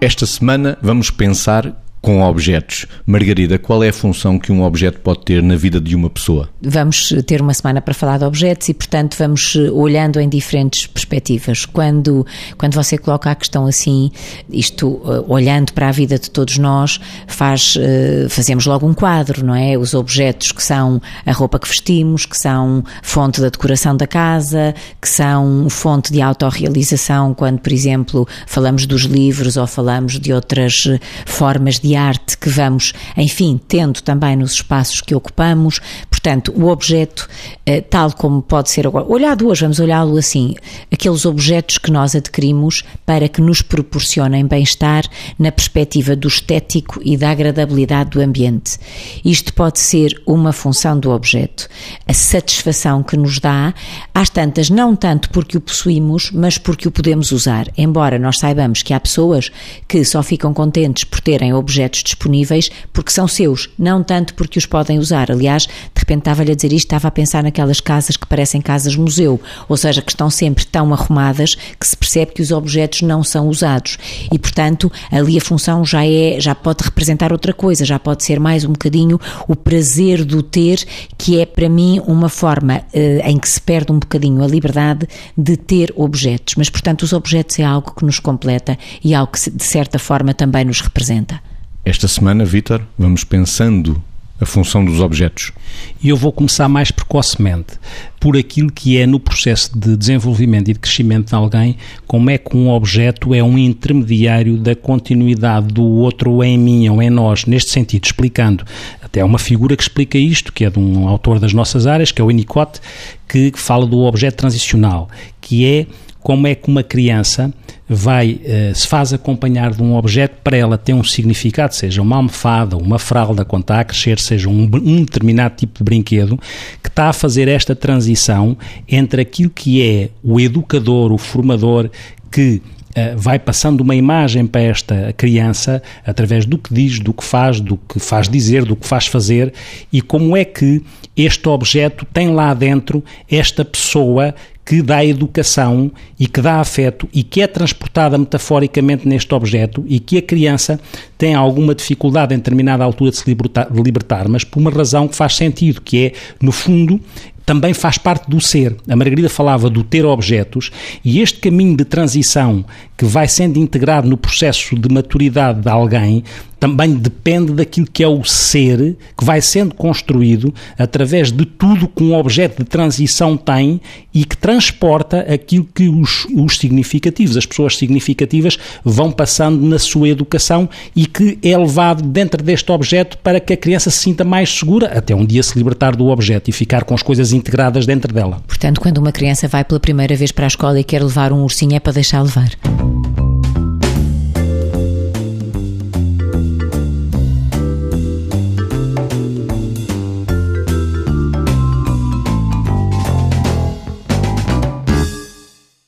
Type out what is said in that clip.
Esta semana vamos pensar com objetos. Margarida, qual é a função que um objeto pode ter na vida de uma pessoa? Vamos ter uma semana para falar de objetos e, portanto, vamos eh, olhando em diferentes perspectivas. Quando, quando você coloca a questão assim, isto eh, olhando para a vida de todos nós, faz, eh, fazemos logo um quadro, não é? Os objetos que são a roupa que vestimos, que são fonte da decoração da casa, que são fonte de autorrealização, quando, por exemplo, falamos dos livros ou falamos de outras formas de de arte que vamos, enfim, tendo também nos espaços que ocupamos. Portanto, o objeto, eh, tal como pode ser agora, olhado hoje, vamos olhá-lo assim, aqueles objetos que nós adquirimos para que nos proporcionem bem-estar na perspectiva do estético e da agradabilidade do ambiente. Isto pode ser uma função do objeto. A satisfação que nos dá, às tantas, não tanto porque o possuímos, mas porque o podemos usar. Embora nós saibamos que há pessoas que só ficam contentes por terem objetos objetos disponíveis porque são seus, não tanto porque os podem usar. Aliás, de repente estava-lhe a dizer isto, estava a pensar naquelas casas que parecem casas museu, ou seja, que estão sempre tão arrumadas que se percebe que os objetos não são usados. E, portanto, ali a função já é, já pode representar outra coisa, já pode ser mais um bocadinho o prazer do ter, que é para mim uma forma eh, em que se perde um bocadinho a liberdade de ter objetos. Mas, portanto, os objetos é algo que nos completa e algo que, de certa forma, também nos representa. Esta semana, Vítor, vamos pensando a função dos objetos. E eu vou começar mais precocemente por aquilo que é no processo de desenvolvimento e de crescimento de alguém, como é que um objeto é um intermediário da continuidade do outro em mim ou em nós, neste sentido, explicando. Até uma figura que explica isto, que é de um autor das nossas áreas, que é o Winnicott, que fala do objeto transicional, que é como é que uma criança vai, uh, se faz acompanhar de um objeto para ela ter um significado, seja uma almofada, uma fralda quando está a crescer, seja um, um determinado tipo de brinquedo, que está a fazer esta transição entre aquilo que é o educador, o formador, que eh, vai passando uma imagem para esta criança através do que diz, do que faz, do que faz dizer, do que faz fazer e como é que este objeto tem lá dentro esta pessoa que dá educação e que dá afeto e que é transportada metaforicamente neste objeto e que a criança tem alguma dificuldade em determinada altura de se libertar, de libertar mas por uma razão que faz sentido, que é, no fundo, também faz parte do ser. A Margarida falava do ter objetos e este caminho de transição que vai sendo integrado no processo de maturidade de alguém também depende daquilo que é o ser que vai sendo construído através de tudo que um objeto de transição tem e que transporta aquilo que os, os significativos, as pessoas significativas, vão passando na sua educação e que é levado dentro deste objeto para que a criança se sinta mais segura até um dia se libertar do objeto e ficar com as coisas integradas dentro dela. Portanto, quando uma criança vai pela primeira vez para a escola e quer levar um ursinho é para deixar levar.